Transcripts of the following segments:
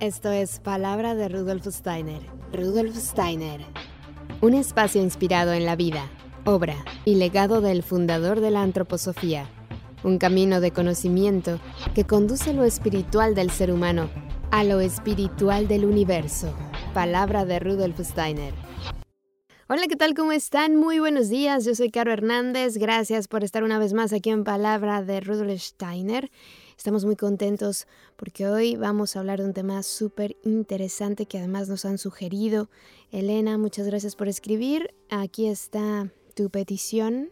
Esto es Palabra de Rudolf Steiner. Rudolf Steiner. Un espacio inspirado en la vida, obra y legado del fundador de la antroposofía. Un camino de conocimiento que conduce lo espiritual del ser humano a lo espiritual del universo. Palabra de Rudolf Steiner. Hola, ¿qué tal? ¿Cómo están? Muy buenos días. Yo soy Caro Hernández. Gracias por estar una vez más aquí en Palabra de Rudolf Steiner. Estamos muy contentos porque hoy vamos a hablar de un tema súper interesante que además nos han sugerido. Elena, muchas gracias por escribir. Aquí está tu petición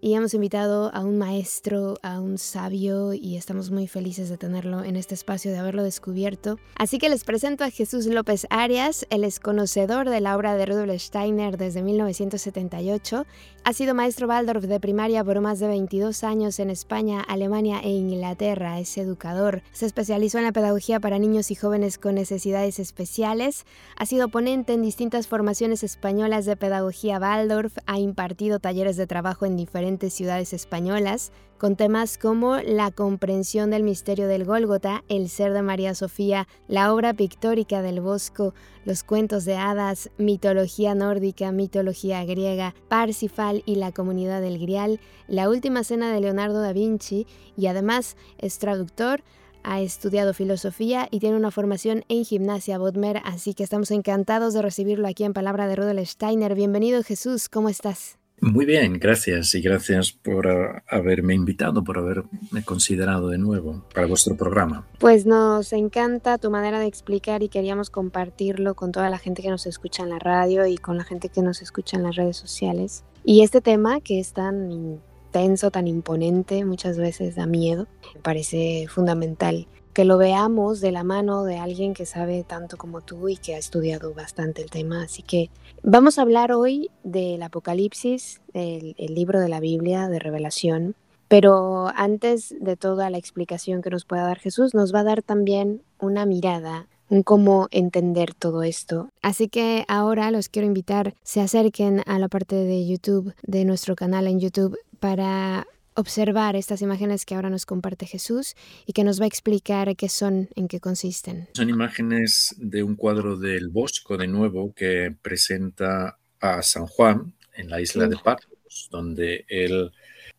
y hemos invitado a un maestro, a un sabio y estamos muy felices de tenerlo en este espacio, de haberlo descubierto. Así que les presento a Jesús López Arias, él es conocedor de la obra de Rudolf Steiner desde 1978, ha sido maestro Waldorf de primaria por más de 22 años en España, Alemania e Inglaterra, es educador, se especializó en la pedagogía para niños y jóvenes con necesidades especiales, ha sido ponente en distintas formaciones españolas de pedagogía Waldorf, ha impartido talleres de trabajo en diferentes ciudades españolas, con temas como la comprensión del misterio del Gólgota, el ser de María Sofía, la obra pictórica del Bosco, los cuentos de hadas, mitología nórdica, mitología griega, Parsifal y la comunidad del Grial, la última cena de Leonardo da Vinci y además es traductor, ha estudiado filosofía y tiene una formación en gimnasia Bodmer, así que estamos encantados de recibirlo aquí en Palabra de Rudolf Steiner. Bienvenido Jesús, ¿cómo estás? Muy bien, gracias y gracias por haberme invitado, por haberme considerado de nuevo para vuestro programa. Pues nos encanta tu manera de explicar y queríamos compartirlo con toda la gente que nos escucha en la radio y con la gente que nos escucha en las redes sociales. Y este tema que es tan intenso, tan imponente, muchas veces da miedo, me parece fundamental que lo veamos de la mano de alguien que sabe tanto como tú y que ha estudiado bastante el tema. Así que vamos a hablar hoy del Apocalipsis, el, libro de la Biblia de revelación. Pero antes de toda la explicación que nos pueda dar Jesús, nos va a dar también una mirada en cómo entender todo esto. Así que ahora los quiero invitar, se acerquen a la parte de YouTube, de nuestro canal en YouTube, para observar estas imágenes que ahora nos comparte Jesús y que nos va a explicar qué son, en qué consisten. Son imágenes de un cuadro del Bosco de nuevo que presenta a San Juan en la isla de Patmos, donde él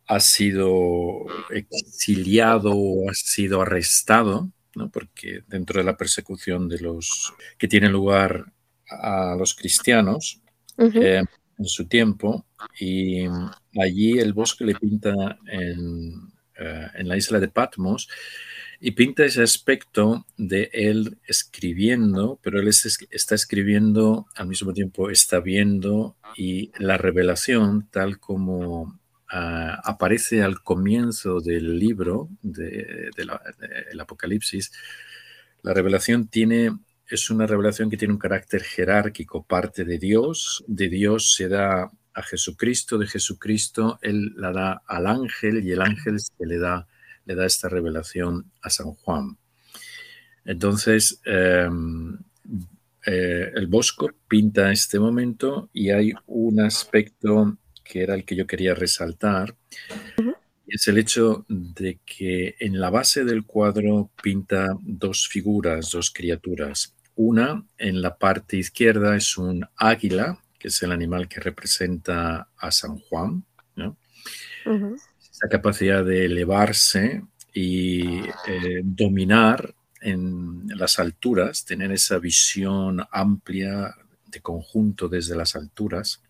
ha sido exiliado o ha sido arrestado, ¿no? porque dentro de la persecución de los que tiene lugar a los cristianos, en su tiempo y allí el bosque le pinta en, eh, en, la isla de Patmos y pinta ese aspecto de él escribiendo, pero él está escribiendo al mismo tiempo está viendo y la revelación tal como ah, aparece al comienzo del libro del de, Apocalipsis, la revelación tiene es una revelación que tiene un carácter jerárquico, parte de Dios, de Dios se da a Jesucristo, de Jesucristo Él la da al ángel y el ángel se le da, le da esta revelación a San Juan. Entonces, em, eh, el Bosco pinta este momento y hay un aspecto que era el que yo quería resaltar, es el hecho de que en la base del cuadro pinta dos figuras, dos criaturas. Una, en la parte izquierda, es un águila, que es el animal que representa a San Juan. ¿no? Esa capacidad de elevarse y eh, dominar en las alturas, tener esa visión amplia de conjunto desde las alturas.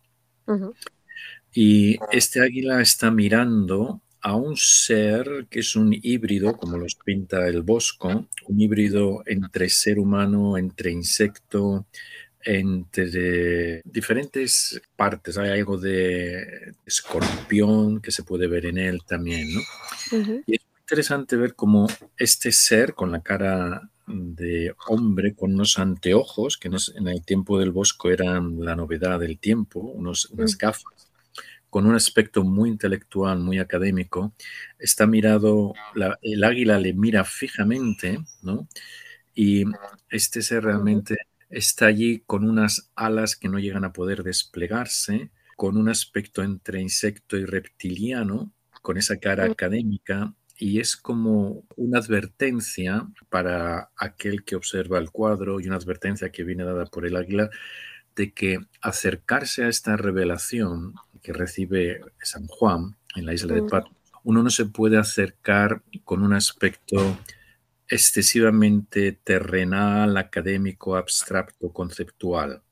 Y este águila está mirando a un ser que es un híbrido, como los pinta el Bosco, un híbrido entre ser humano, entre insecto, entre diferentes partes. Hay algo de escorpión que se puede ver en él también, ¿no? Y es muy interesante ver cómo este ser con la cara de hombre con unos anteojos, que en el tiempo del Bosco eran la novedad del tiempo, unos, unas gafas, con un aspecto muy intelectual, muy académico, está mirado, el águila le mira fijamente, ¿no? Y este ser realmente está allí con unas alas que no llegan a poder desplegarse, con un aspecto entre insecto y reptiliano, con esa cara académica y es como una advertencia para aquel que observa el cuadro y una advertencia que viene dada por el águila de que acercarse a esta revelación que recibe San Juan en la isla de mm. Patmos, uno no se puede acercar con un aspecto excesivamente terrenal, académico, abstracto, conceptual,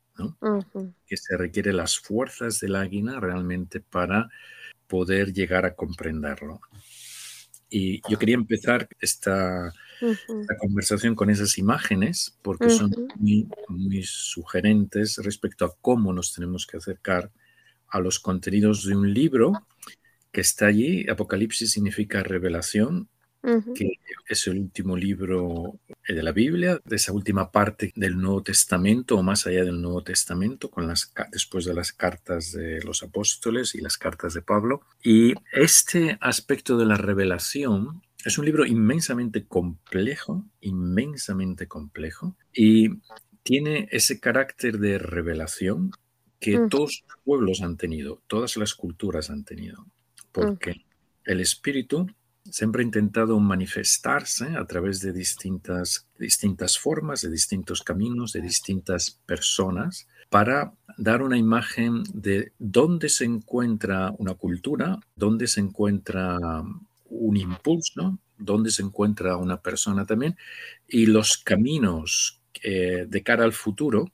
que se requiere las fuerzas del águila realmente para poder llegar a comprenderlo. Y yo quería empezar esta, conversación con esas imágenes porque son muy, muy sugerentes respecto a cómo nos tenemos que acercar a los contenidos de un libro que está allí. Apocalipsis significa revelación que es el último libro eh, de la Biblia, de esa última parte del Nuevo Testamento o más allá del Nuevo Testamento, con las, después de las cartas de los apóstoles y las cartas de Pablo. Y este aspecto de la revelación es un libro inmensamente complejo, inmensamente complejo, y tiene ese carácter de revelación que todos los pueblos han tenido, todas las culturas han tenido, porque el espíritu siempre ha intentado manifestarse a través de distintas, distintas formas, de distintos caminos, de distintas personas, para dar una imagen de dónde se encuentra una cultura, dónde se encuentra un impulso, dónde se encuentra una persona también, y los caminos eh, de cara al futuro,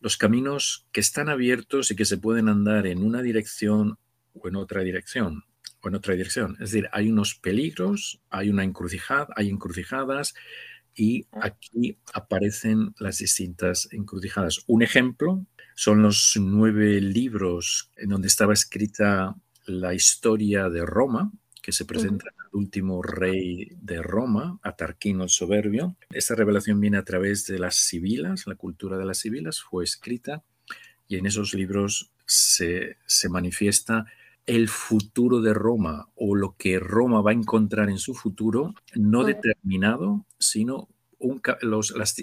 los caminos que están abiertos y que se pueden andar en una dirección o en otra dirección en otra dirección. Es decir, hay unos peligros, hay una encrucijada, hay encrucijadas y aquí aparecen las distintas encrucijadas. Un ejemplo son los nueve libros en donde estaba escrita la historia de Roma, que se presenta al último rey de Roma, Atarquino el Soberbio. Esta revelación viene a través de las sibilas, la cultura de las sibilas fue escrita y en esos libros se, se manifiesta el futuro de Roma o lo que Roma va a encontrar en su futuro, no determinado, sino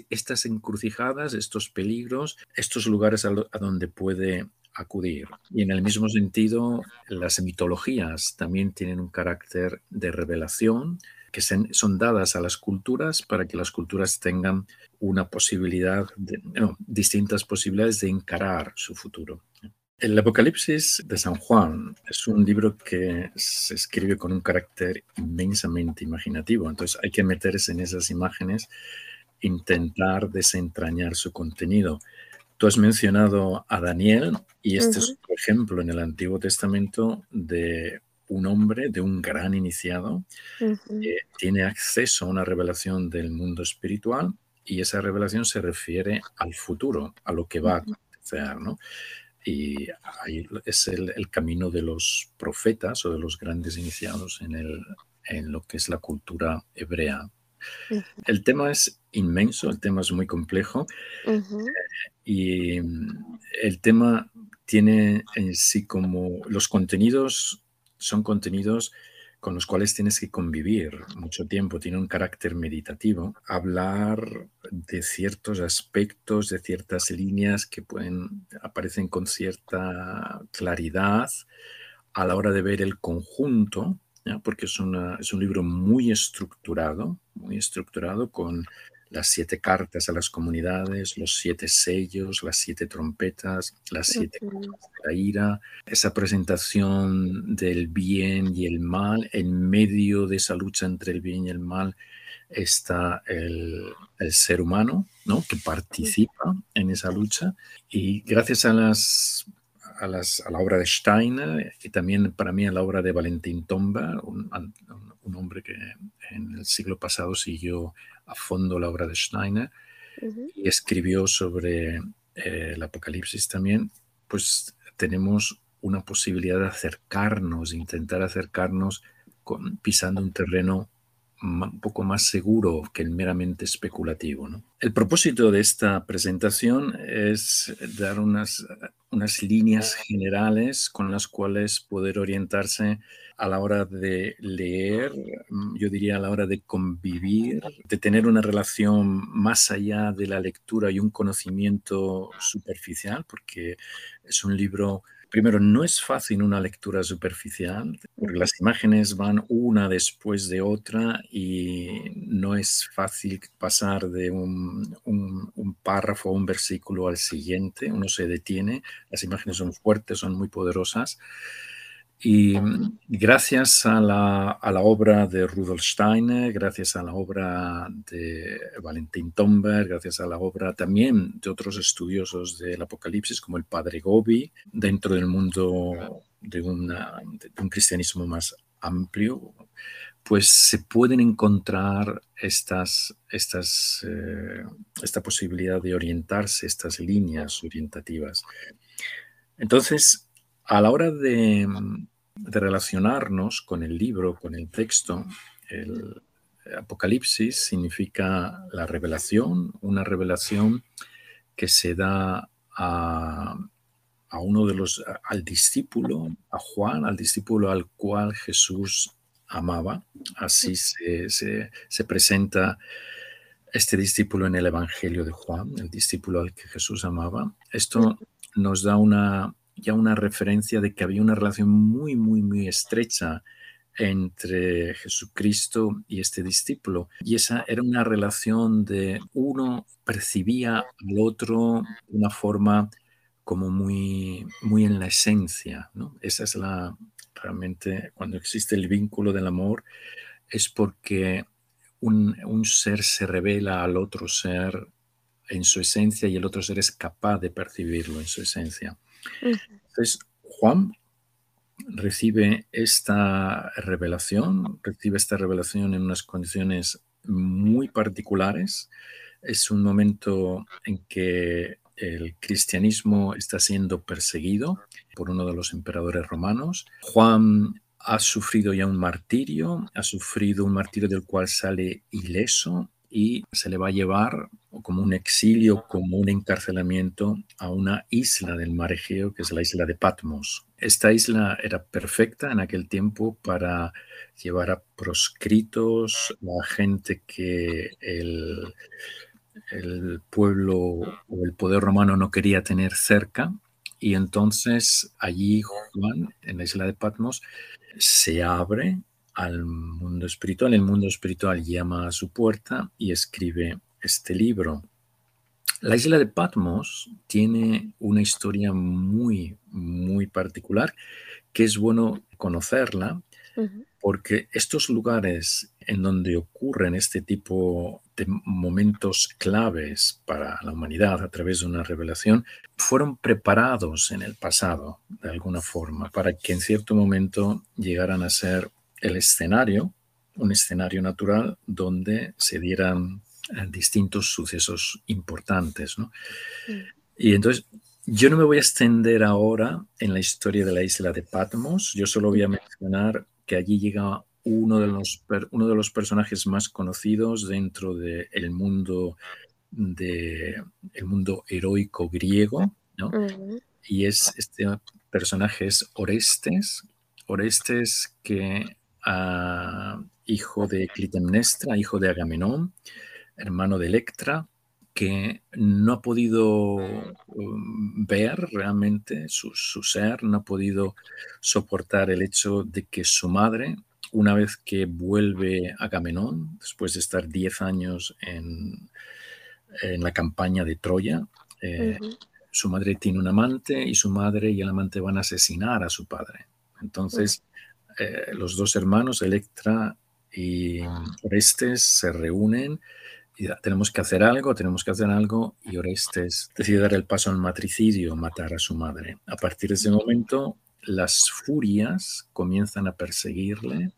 estas encrucijadas, estos peligros, estos lugares a, donde puede acudir. Y en el mismo sentido, las mitologías también tienen un carácter de revelación que son dadas a las culturas para que las culturas tengan una posibilidad, de, distintas posibilidades de encarar su futuro. El Apocalipsis de San Juan es un libro que se escribe con un carácter inmensamente imaginativo, entonces hay que meterse en esas imágenes, intentar desentrañar su contenido. Tú has mencionado a Daniel y este es un ejemplo en el Antiguo Testamento de un hombre, de un gran iniciado, que tiene acceso a una revelación del mundo espiritual y esa revelación se refiere al futuro, a lo que va a acontecer, ¿no? Y ahí es el, camino de los profetas o de los grandes iniciados en, el, en lo que es la cultura hebrea. El tema es inmenso, el tema es muy complejo y mm, el tema tiene en sí como los contenidos son contenidos con los cuales tienes que convivir mucho tiempo, tiene un carácter meditativo. Hablar de ciertos aspectos, de ciertas líneas que pueden, aparecen con cierta claridad a la hora de ver el conjunto, porque es, es un libro muy estructurado, muy estructurado con las siete cartas a las comunidades, los siete sellos, las siete trompetas, las siete copas de la ira, esa presentación del bien y el mal, en medio de esa lucha entre el bien y el mal está el, ser humano, ¿no? que participa en esa lucha. Y gracias a las a, las, a, la obra de Steiner y también para mí a la obra de Valentín Tomba, un, un hombre que en el siglo pasado siguió a fondo la obra de Steiner y escribió sobre eh, el Apocalipsis también, pues tenemos una posibilidad de acercarnos, intentar acercarnos con, pisando un terreno un poco más seguro que el meramente especulativo. El propósito de esta presentación es dar unas, unas líneas generales con las cuales poder orientarse a la hora de leer, yo diría a la hora de convivir, de tener una relación más allá de la lectura y un conocimiento superficial, porque es un libro primero, no es fácil una lectura superficial, porque las imágenes van una después de otra y no es fácil pasar de un, un, párrafo o un versículo al siguiente, uno se detiene, las imágenes son fuertes, son muy poderosas. Y gracias a la, a la, obra de Rudolf Steiner, gracias a la obra de Valentín Tomberg, gracias a la obra también de otros estudiosos del Apocalipsis, como el padre Gobi, dentro del mundo de, de un cristianismo más amplio, pues se pueden encontrar estas, estas, eh, esta posibilidad de orientarse, estas líneas orientativas. Entonces, a la hora de, de relacionarnos con el libro, con el texto, el Apocalipsis significa la revelación, una revelación que se da a, uno de los, al discípulo, a Juan, al discípulo al cual Jesús amaba. Así se presenta este discípulo en el Evangelio de Juan, el discípulo al que Jesús amaba. Esto nos da una, ya una referencia de que había una relación muy, muy, muy estrecha entre Jesucristo y este discípulo. Y esa era una relación de uno percibía al otro de una forma como muy, muy en la esencia. ¿no? Esa es la, realmente, cuando existe el vínculo del amor, es porque un, un ser se revela al otro ser en su esencia y el otro ser es capaz de percibirlo en su esencia. Entonces, Juan recibe esta revelación, recibe esta revelación en unas condiciones muy particulares. Es un momento en que el cristianismo está siendo perseguido por uno de los emperadores romanos. Juan ha sufrido ya un martirio, ha sufrido un martirio del cual sale ileso y se le va a llevar como un exilio, como un encarcelamiento a una isla del mar Egeo, que es la isla de Patmos. Esta isla era perfecta en aquel tiempo para llevar a proscritos, a gente que el, el pueblo o el poder romano no quería tener cerca. Y entonces allí Juan, en la isla de Patmos, se abre al mundo espiritual. El mundo espiritual llama a su puerta y escribe este libro. La isla de Patmos tiene una historia muy, muy particular que es bueno conocerla porque estos lugares en donde ocurren este tipo de momentos claves para la humanidad a través de una revelación fueron preparados en el pasado de alguna forma para que en cierto momento llegaran a ser el escenario, un escenario natural donde se dieran eh, distintos sucesos importantes. ¿no? Y entonces, yo no me voy a extender ahora en la historia de la isla de Patmos, yo solo voy a mencionar que allí llega uno de los, uno de los personajes más conocidos dentro del mundo, de, el mundo heroico griego, ¿no? Y es este personaje es Orestes, Orestes que hijo de Clitemnestra, hijo de Agamenón, hermano de Electra, que no ha podido um, ver realmente su, ser, no ha podido soportar el hecho de que su madre, una vez que vuelve a Agamenón, después de estar 10 años en, la campaña de Troya, eh, su madre tiene un amante y su madre y el amante van a asesinar a su padre. Entonces, eh, los dos hermanos, Electra y Orestes, se reúnen y tenemos que hacer algo, tenemos que hacer algo, y Orestes decide dar el paso al matricidio, matar a su madre. A partir de ese momento, las furias comienzan a perseguirle,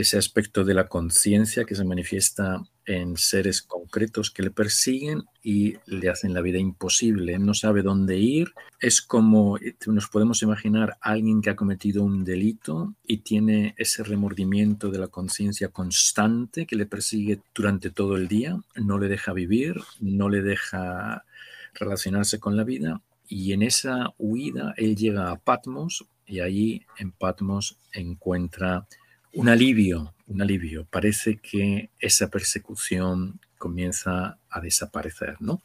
ese aspecto de la conciencia que se manifiesta en seres concretos que le persiguen y le hacen la vida imposible. No sabe dónde ir. Es como eh, nos podemos imaginar alguien que ha cometido un delito y tiene ese remordimiento de la conciencia constante que le persigue durante todo el día, no le deja vivir, no le deja relacionarse con la vida. Y en esa huida él llega a Patmos y allí en Patmos encuentra un alivio, un alivio. Parece que esa persecución comienza a desaparecer, ¿no?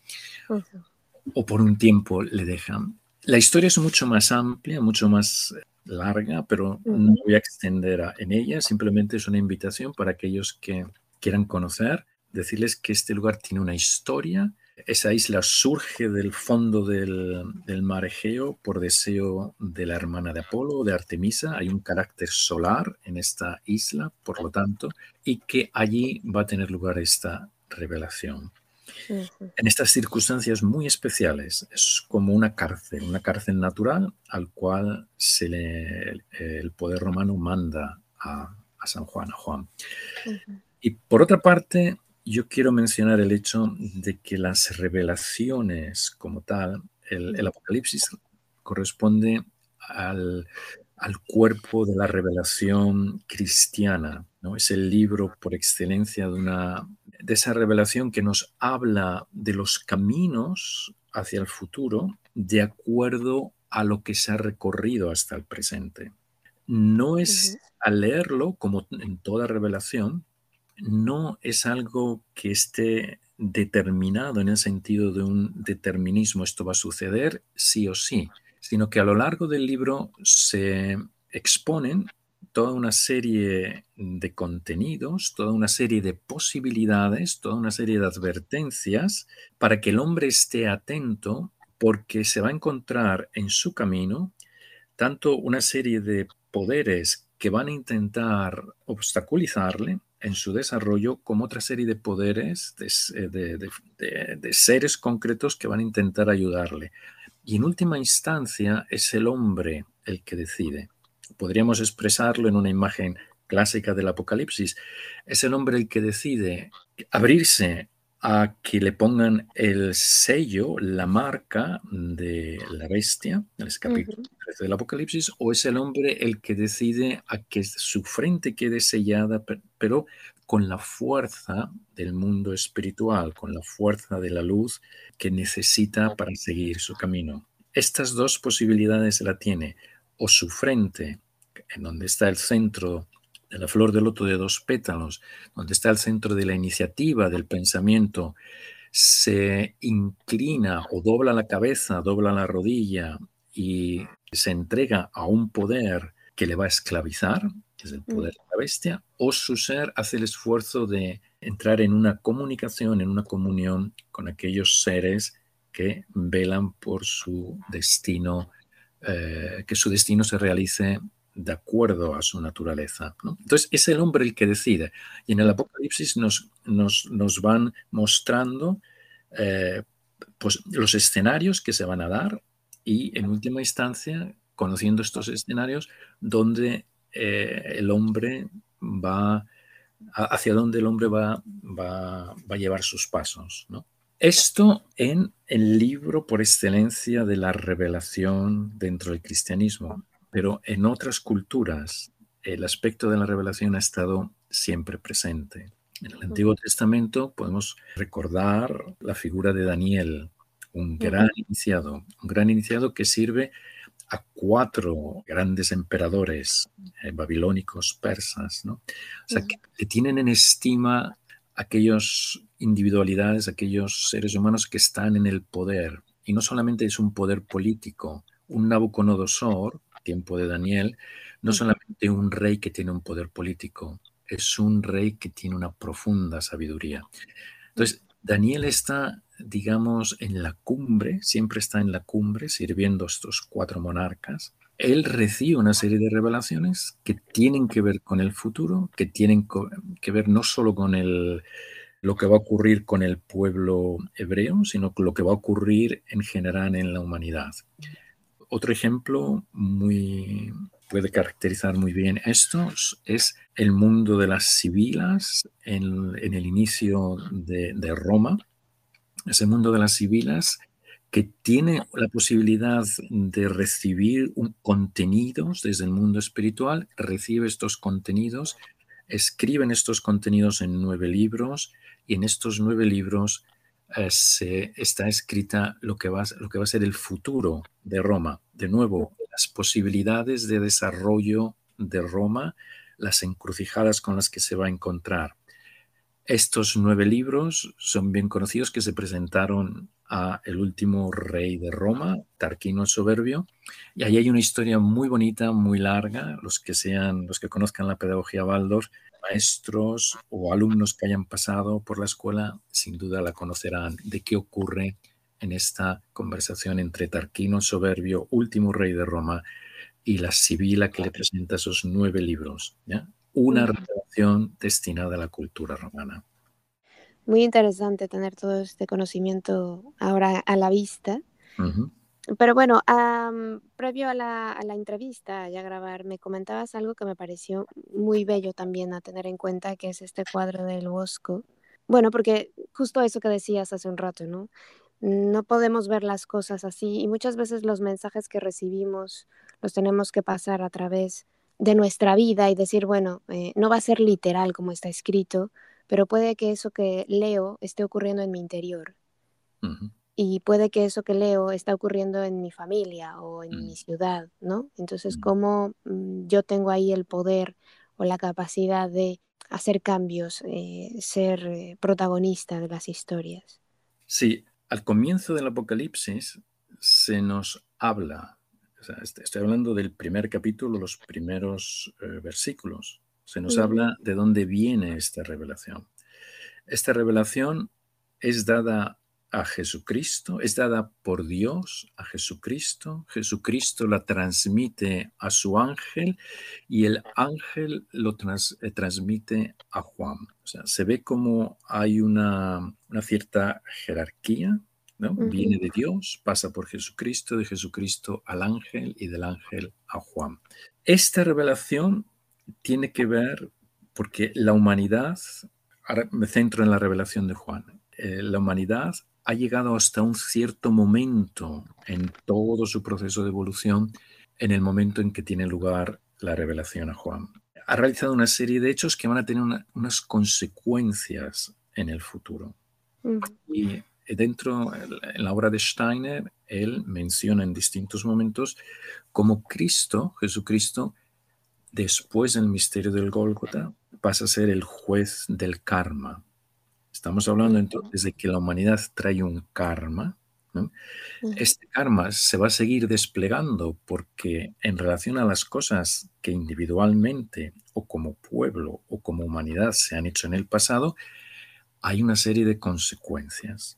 O por un tiempo le dejan. La historia es mucho más amplia, mucho más larga, pero no voy a extender en ella, simplemente es una invitación para aquellos que quieran conocer, decirles que este lugar tiene una historia. Esa isla surge del fondo del, del mar Egeo por deseo de la hermana de Apolo, de Artemisa. Hay un carácter solar en esta isla, por lo tanto, y que allí va a tener lugar esta revelación. En estas circunstancias muy especiales, es como una cárcel, una cárcel natural al cual se le, el poder romano manda a, San Juan, a Juan. Y por otra parte, yo quiero mencionar el hecho de que las revelaciones como tal, el, Apocalipsis corresponde al, al, cuerpo de la revelación cristiana, ¿no? Es el libro por excelencia de una de esa revelación que nos habla de los caminos hacia el futuro de acuerdo a lo que se ha recorrido hasta el presente. No es al leerlo, como en toda revelación, no es algo que esté determinado en el sentido de un determinismo, esto va a suceder sí o sí, sino que a lo largo del libro se exponen toda una serie de contenidos, toda una serie de posibilidades, toda una serie de advertencias para que el hombre esté atento porque se va a encontrar en su camino tanto una serie de poderes que van a intentar obstaculizarle en su desarrollo como otra serie de poderes, de, de, seres concretos que van a intentar ayudarle. Y en última instancia es el hombre el que decide podríamos expresarlo en una imagen clásica del Apocalipsis, es el hombre el que decide abrirse a que le pongan el sello, la marca de la bestia, el capítulo 13 del Apocalipsis, o es el hombre el que decide a que su frente quede sellada, pero con la fuerza del mundo espiritual, con la fuerza de la luz que necesita para seguir su camino. Estas dos posibilidades la tiene o su frente, en donde está el centro de la flor de loto de dos pétalos, donde está el centro de la iniciativa, del pensamiento, se inclina o dobla la cabeza, dobla la rodilla y se entrega a un poder que le va a esclavizar, que es el poder de la bestia, o su ser hace el esfuerzo de entrar en una comunicación, en una comunión con aquellos seres que velan por su destino eh, que su destino se realice de acuerdo a su naturaleza. Entonces es el hombre el que decide. Y en el Apocalipsis nos, nos, nos van mostrando eh, pues, los escenarios que se van a dar y en última instancia, conociendo estos escenarios, donde eh, el hombre va, hacia dónde el hombre va, va, va a llevar sus pasos. ¿no? Esto en el libro por excelencia de la revelación dentro del cristianismo, pero en otras culturas el aspecto de la revelación ha estado siempre presente. En el Antiguo Testamento podemos recordar la figura de Daniel, un gran iniciado, un gran iniciado que sirve a cuatro grandes emperadores eh, babilónicos, persas, ¿no? O sea, que tienen en estima aquellos individualidades, aquellos seres humanos que están en el poder. Y no solamente es un poder político, un Nabucodonosor, tiempo de Daniel, no solamente un rey que tiene un poder político, es un rey que tiene una profunda sabiduría. Entonces, Daniel está, digamos, en la cumbre, siempre está en la cumbre sirviendo a estos cuatro monarcas. Él recibe una serie de revelaciones que tienen que ver con el futuro, que tienen que ver no solo con el, lo que va a ocurrir con el pueblo hebreo, sino con lo que va a ocurrir en general en la humanidad. Otro ejemplo muy puede caracterizar muy bien esto es el mundo de las civilas en, el inicio de, de, Roma. Ese mundo de las civilas que tiene la posibilidad de recibir un, contenidos desde el mundo espiritual, recibe estos contenidos, escriben estos contenidos en nueve libros y en estos nueve libros eh, se, está escrita lo que, va, lo que va a ser el futuro de Roma. De nuevo, las posibilidades de desarrollo de Roma, las encrucijadas con las que se va a encontrar. Estos nueve libros son bien conocidos que se presentaron a el último rey de Roma, Tarquino el Soberbio, y ahí hay una historia muy bonita, muy larga. Los que sean, los que conozcan la pedagogía Waldorf, maestros o alumnos que hayan pasado por la escuela, sin duda la conocerán de qué ocurre en esta conversación entre Tarquino el Soberbio, último rey de Roma, y la Sibila que le presenta esos nueve libros. ¿ya? Una revelación destinada a la cultura romana. Muy interesante tener todo este conocimiento ahora a la vista. Pero bueno, previo a la, a la, entrevista, ya grabar, me comentabas algo que me pareció muy bello también a tener en cuenta, que es este cuadro del Bosco. Bueno, porque justo eso que decías hace un rato, ¿no? No podemos ver las cosas así y muchas veces los mensajes que recibimos los tenemos que pasar a través de nuestra vida y decir, bueno, eh, no va a ser literal como está escrito, pero puede que eso que leo esté ocurriendo en mi interior. Y puede que eso que leo está ocurriendo en mi familia o en mi mm. ciudad, ¿no? Entonces, mm. ¿cómo mm, yo tengo ahí el poder o la capacidad de hacer cambios, eh, ser eh, protagonista de las historias? Sí, al comienzo del Apocalipsis se nos habla, estoy hablando del primer capítulo, los primeros eh, versículos, se nos habla de dónde viene esta revelación. Esta revelación es dada a Jesucristo, es dada por Dios a Jesucristo, Jesucristo la transmite a su ángel y el ángel lo eh, transmite a Juan. O sea, se ve como hay una, cierta jerarquía, ¿no? Viene de Dios, pasa por Jesucristo, de Jesucristo al ángel y del ángel a Juan. Esta revelación tiene que ver porque la humanidad, ahora me centro en la revelación de Juan, eh, la humanidad ha llegado hasta un cierto momento en todo su proceso de evolución, en el momento en que tiene lugar la revelación a Juan. Ha realizado una serie de hechos que van a tener unas consecuencias en el futuro. Y dentro, en la obra de Steiner, él menciona en distintos momentos cómo Cristo, Jesucristo, después del misterio del Gólgota, pasa a ser el juez del karma. Estamos hablando entonces de que la humanidad trae un karma. Este karma se va a seguir desplegando porque en relación a las cosas que individualmente o como pueblo o como humanidad se han hecho en el pasado, hay una serie de consecuencias.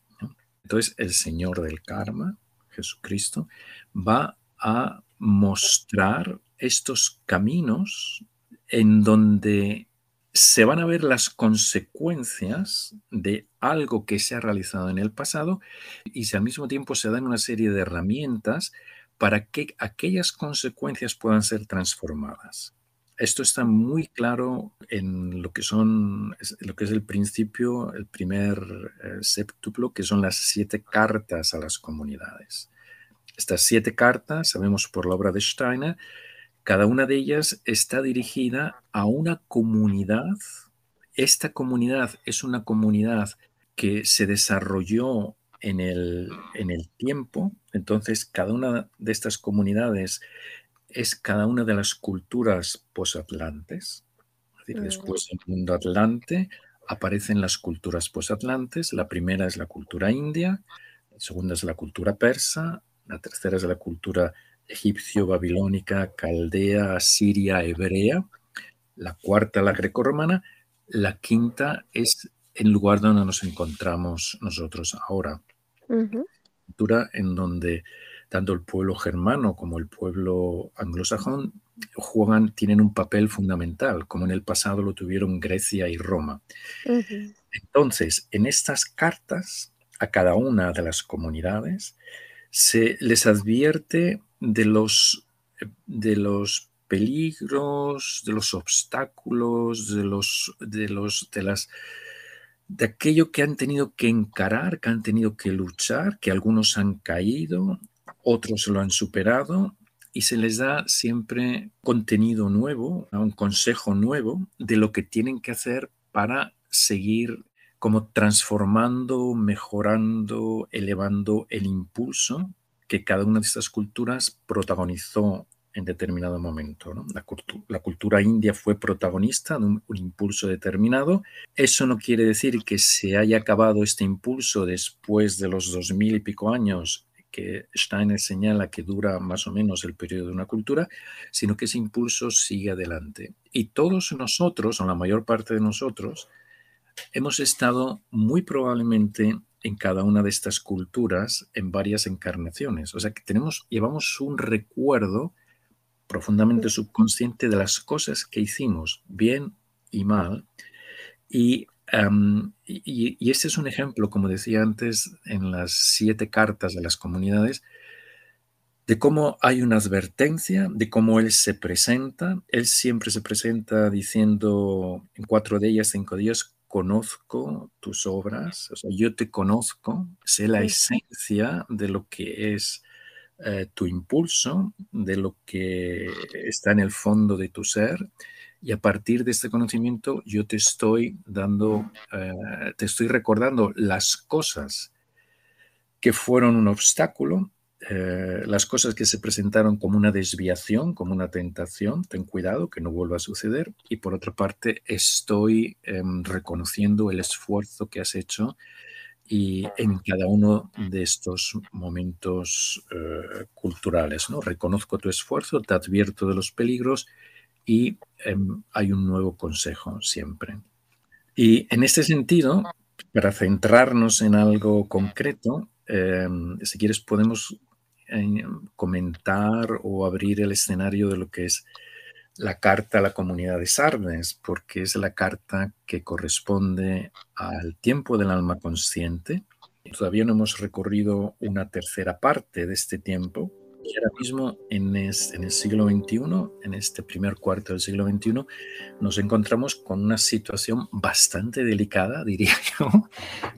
Entonces el Señor del karma, Jesucristo, va a mostrar estos caminos en donde se van a ver las consecuencias de algo que se ha realizado en el pasado y si al mismo tiempo se dan una serie de herramientas para que aquellas consecuencias puedan ser transformadas. Esto está muy claro en lo que son lo que es el principio, el primer eh, séptuplo, que son las siete cartas a las comunidades. Estas siete cartas, sabemos por la obra de Steiner, cada una de ellas está dirigida a una comunidad. Esta comunidad es una comunidad que se desarrolló en el, en el tiempo. Entonces, cada una de estas comunidades es cada una de las culturas posatlantes. Es decir, después del mundo atlante aparecen las culturas posatlantes. La primera es la cultura india, la segunda es la cultura persa, la tercera es la cultura egipcio, babilónica, caldea, siria, hebrea. La cuarta, la grecorromana. La quinta es el lugar donde nos encontramos nosotros ahora. Cultura en donde tanto el pueblo germano como el pueblo anglosajón juegan, tienen un papel fundamental, como en el pasado lo tuvieron Grecia y Roma. Entonces, en estas cartas a cada una de las comunidades se les advierte de los, de los peligros, de los obstáculos, de los, de los, de las, de aquello que han tenido que encarar, que han tenido que luchar, que algunos han caído, otros lo han superado y se les da siempre contenido nuevo, un consejo nuevo de lo que tienen que hacer para seguir como transformando, mejorando, elevando el impulso que cada una de estas culturas protagonizó en determinado momento. La, cultura india fue protagonista de un, impulso determinado. Eso no quiere decir que se haya acabado este impulso después de los dos mil y pico años que Steiner señala que dura más o menos el periodo de una cultura, sino que ese impulso sigue adelante. Y todos nosotros, o la mayor parte de nosotros, hemos estado muy probablemente en cada una de estas culturas en varias encarnaciones. O sea que tenemos, llevamos un recuerdo profundamente subconsciente de las cosas que hicimos, bien y mal. Y, y, este es un ejemplo, como decía antes, en las siete cartas de las comunidades, de cómo hay una advertencia, de cómo él se presenta. Él siempre se presenta diciendo en cuatro de ellas, cinco días, conozco tus obras, o sea, yo te conozco, sé la esencia de lo que es eh, tu impulso, de lo que está en el fondo de tu ser, y a partir de este conocimiento yo te estoy dando, eh, te estoy recordando las cosas que fueron un obstáculo eh, las cosas que se presentaron como una desviación, como una tentación, ten cuidado que no vuelva a suceder. Y por otra parte, estoy em, reconociendo el esfuerzo que has hecho y en cada uno de estos momentos eh, culturales. ¿no? Reconozco tu esfuerzo, te advierto de los peligros y em, hay un nuevo consejo siempre. Y en este sentido, para centrarnos en algo concreto, em, si quieres podemos comentar o abrir el escenario de lo que es la carta a la comunidad de Sardes, porque es la carta que corresponde al tiempo del alma consciente. Todavía no hemos recorrido una tercera parte de este tiempo. Y ahora mismo en, en el siglo XXI, en este primer cuarto del siglo XXI, nos encontramos con una situación bastante delicada, diría yo,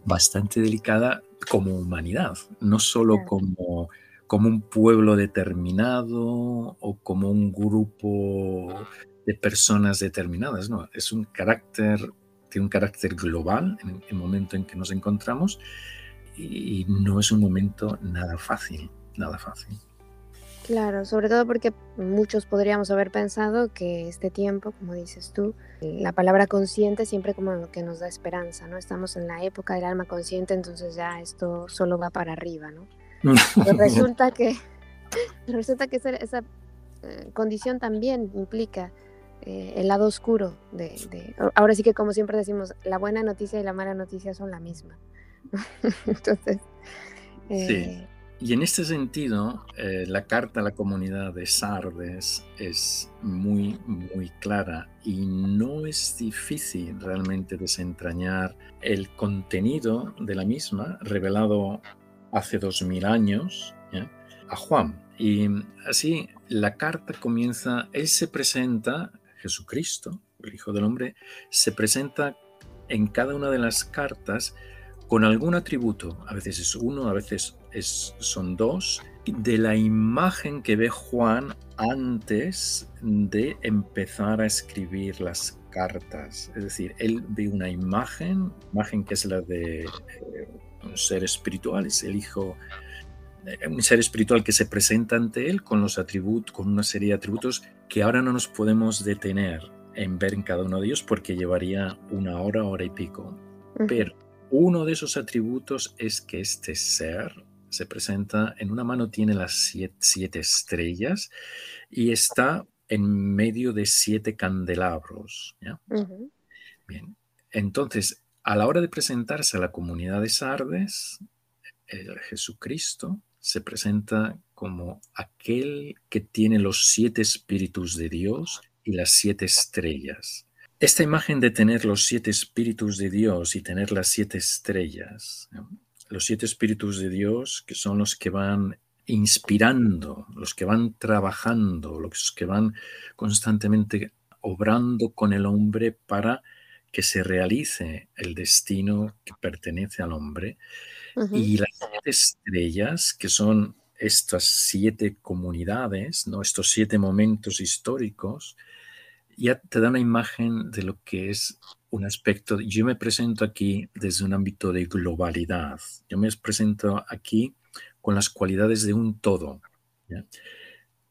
bastante delicada como humanidad, no solo como como un pueblo determinado o como un grupo de personas determinadas, no, es un carácter, tiene un carácter global en el momento en que nos encontramos y no es un momento nada fácil, nada fácil. Claro, sobre todo porque muchos podríamos haber pensado que este tiempo, como dices tú, la palabra consciente siempre como lo que nos da esperanza, ¿no? Estamos en la época del alma consciente, entonces ya esto solo va para arriba, ¿no? resulta que, resulta que esa, eh, condición también implica eh, el lado oscuro de, Ahora sí que como siempre decimos, la buena noticia y la mala noticia son la misma. Entonces... sí. Eh, y en este sentido, la carta a la comunidad de Sardes es muy, muy clara y no es difícil realmente desentrañar el contenido de la misma revelado hace dos mil años a Juan. Y así la carta comienza, él se presenta, Jesucristo, el Hijo del Hombre, se presenta en cada una de las cartas con algún atributo, a veces es uno, a veces es, son dos, de la imagen que ve Juan antes de empezar a escribir las cartas. Es decir, él ve una imagen, imagen que es la de eh, un ser espiritual, es el Hijo, eh, un ser espiritual que se presenta ante Él con los atributos, con una serie de atributos que ahora no nos podemos detener en ver en cada uno de ellos porque llevaría una hora, hora y pico. Pero uno de esos atributos es que este ser se presenta, en una mano tiene las siete, estrellas y está en medio de siete candelabros. Bien, entonces a la hora de presentarse a la comunidad de Sardes, el Jesucristo se presenta como aquel que tiene los siete espíritus de Dios y las siete estrellas. Esta imagen de tener los siete espíritus de Dios y tener las siete estrellas, los siete espíritus de Dios que son los que van inspirando, los que van trabajando, los que van constantemente obrando con el hombre para que se realice el destino que pertenece al hombre. Y las siete estrellas, que son estas siete comunidades, ¿no? estos siete momentos históricos, ya te da una imagen de lo que es un aspecto. Yo me presento aquí desde un ámbito de globalidad. Yo me presento aquí con las cualidades de un todo.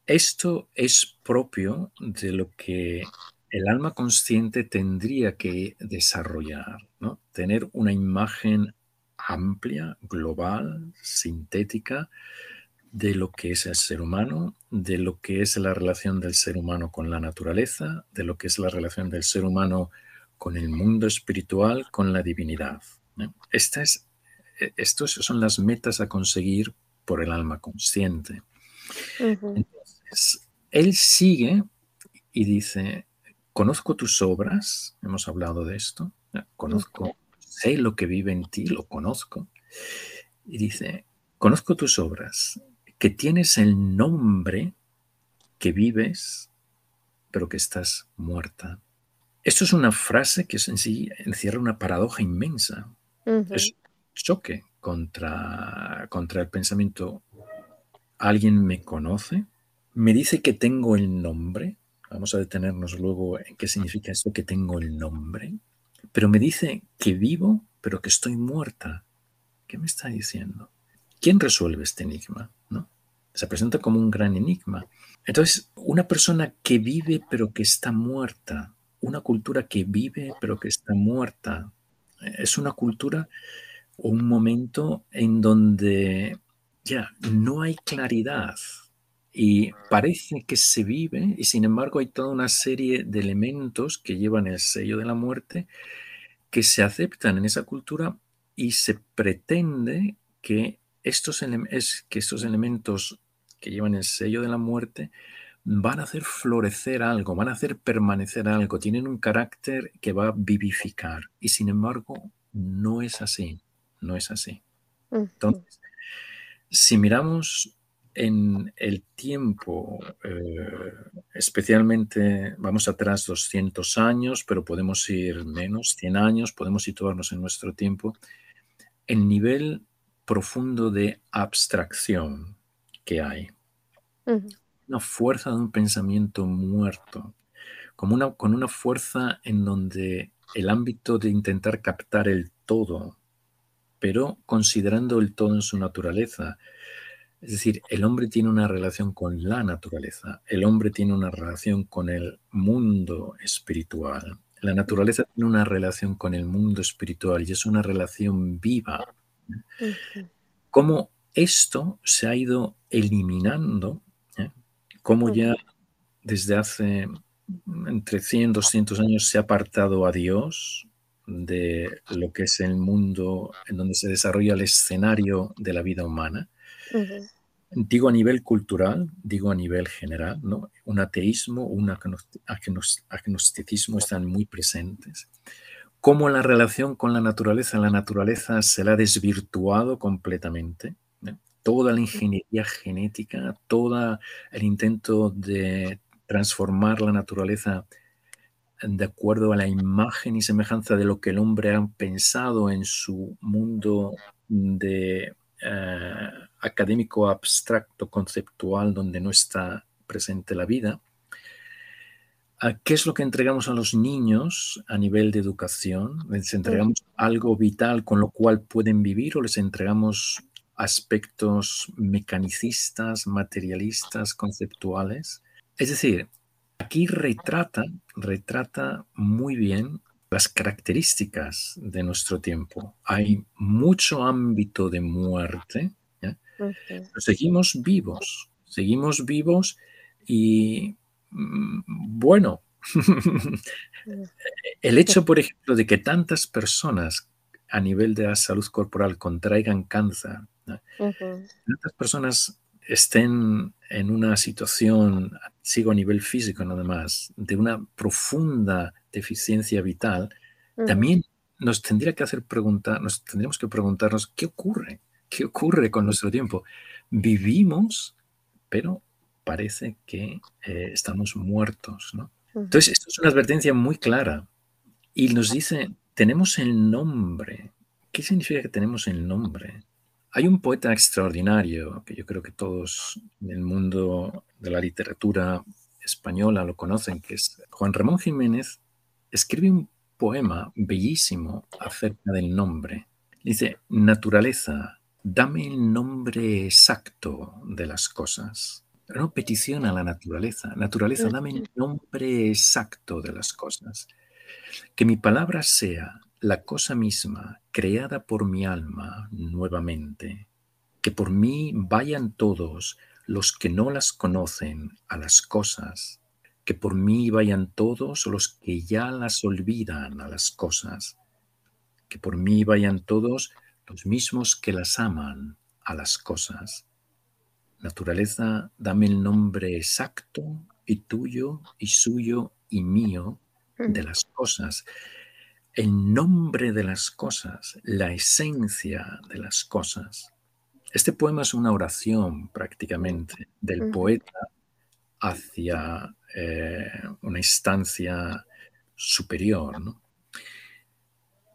esto es propio de lo que el alma consciente tendría que desarrollar, ¿no? Tener una imagen amplia, global, sintética, de lo que es el ser humano, de lo que es la relación del ser humano con la naturaleza, de lo que es la relación del ser humano con el mundo espiritual, con la divinidad. Esta es, e, estos son las metas a conseguir por el alma consciente. Entonces, él sigue y dice, conozco tus obras, hemos hablado de esto, conozco, sé lo que vive en ti, lo conozco. Y dice, conozco tus obras, que tienes el nombre, que vives, pero que estás muerta. Esto es una frase que en sí encierra una paradoja inmensa. Es choque contra, contra el pensamiento. ¿Alguien me conoce? ¿Me dice que tengo el nombre? Vamos a detenernos luego en qué significa esto que tengo el nombre. Pero me dice que vivo, pero que estoy muerta. ¿Qué me está diciendo? ¿Quién resuelve este enigma? ¿No? Se presenta como un gran enigma. Entonces, una persona que vive pero que está muerta, una cultura que vive pero que está muerta, es una cultura o un momento en donde ya no hay claridad y parece que se vive y sin embargo hay toda una serie de elementos que llevan el sello de la muerte que se aceptan en esa cultura y se pretende que estos, que estos elementos que llevan el sello de la muerte van a hacer florecer algo, van a hacer permanecer algo, tienen un carácter que va a vivificar. Y sin embargo, no es así, no es así. Entonces, si miramos en el tiempo, eh, especialmente, vamos atrás 200 años, pero podemos ir menos, 100 años, podemos situarnos en nuestro tiempo, el nivel profundo de abstracción que hay. Una fuerza de un pensamiento muerto, como una, con una fuerza en donde el ámbito de intentar captar el todo, pero considerando el todo en su naturaleza. Es decir, el hombre tiene una relación con la naturaleza, el hombre tiene una relación con el mundo espiritual, la naturaleza tiene una relación con el mundo espiritual y es una relación viva. Cómo esto se ha ido eliminando, ¿eh? cómo ya desde hace entre 100 y 200 años se ha apartado a Dios de lo que es el mundo en donde se desarrolla el escenario de la vida humana. Digo a nivel cultural, digo a nivel general, ¿no? Un ateísmo, un agnosticismo están muy presentes cómo la relación con la naturaleza, la naturaleza se la ha desvirtuado completamente. Toda la ingeniería genética, todo el intento de transformar la naturaleza de acuerdo a la imagen y semejanza de lo que el hombre ha pensado en su mundo de eh, académico abstracto conceptual donde no está presente la vida, ¿Qué es lo que entregamos a los niños a nivel de educación? ¿Les entregamos algo vital con lo cual pueden vivir o les entregamos aspectos mecanicistas, materialistas, conceptuales? Es decir, aquí retrata, retrata muy bien las características de nuestro tiempo. Hay mucho ámbito de muerte, seguimos vivos, seguimos vivos y Mm, bueno, el hecho, por ejemplo, de que tantas personas a nivel de la salud corporal contraigan cáncer, tantas personas estén en una situación, sigo a nivel físico nada más, de una profunda deficiencia vital, también nos tendría que hacer preguntar, nos tendríamos que preguntarnos qué ocurre, qué ocurre con nuestro tiempo. Vivimos, pero parece que eh, estamos muertos. ¿no? Entonces, esto es una advertencia muy clara y nos dice, tenemos el nombre. ¿Qué significa que tenemos el nombre? Hay un poeta extraordinario que yo creo que todos en el mundo de la literatura española lo conocen, que es Juan Ramón Jiménez. Escribe un poema bellísimo acerca del nombre. Dice, naturaleza, dame el nombre exacto de las cosas No petición a la naturaleza. Naturaleza, dame el nombre exacto de las cosas. Que mi palabra sea la cosa misma creada por mi alma nuevamente. Que por mí vayan todos los que no las conocen a las cosas. Que por mí vayan todos los que ya las olvidan a las cosas. Que por mí vayan todos los mismos que las aman a las cosas. Naturaleza, dame el nombre exacto y tuyo y suyo y mío de las cosas. El nombre de las cosas, la esencia de las cosas. Este poema es una oración prácticamente del poeta hacia eh, una instancia superior.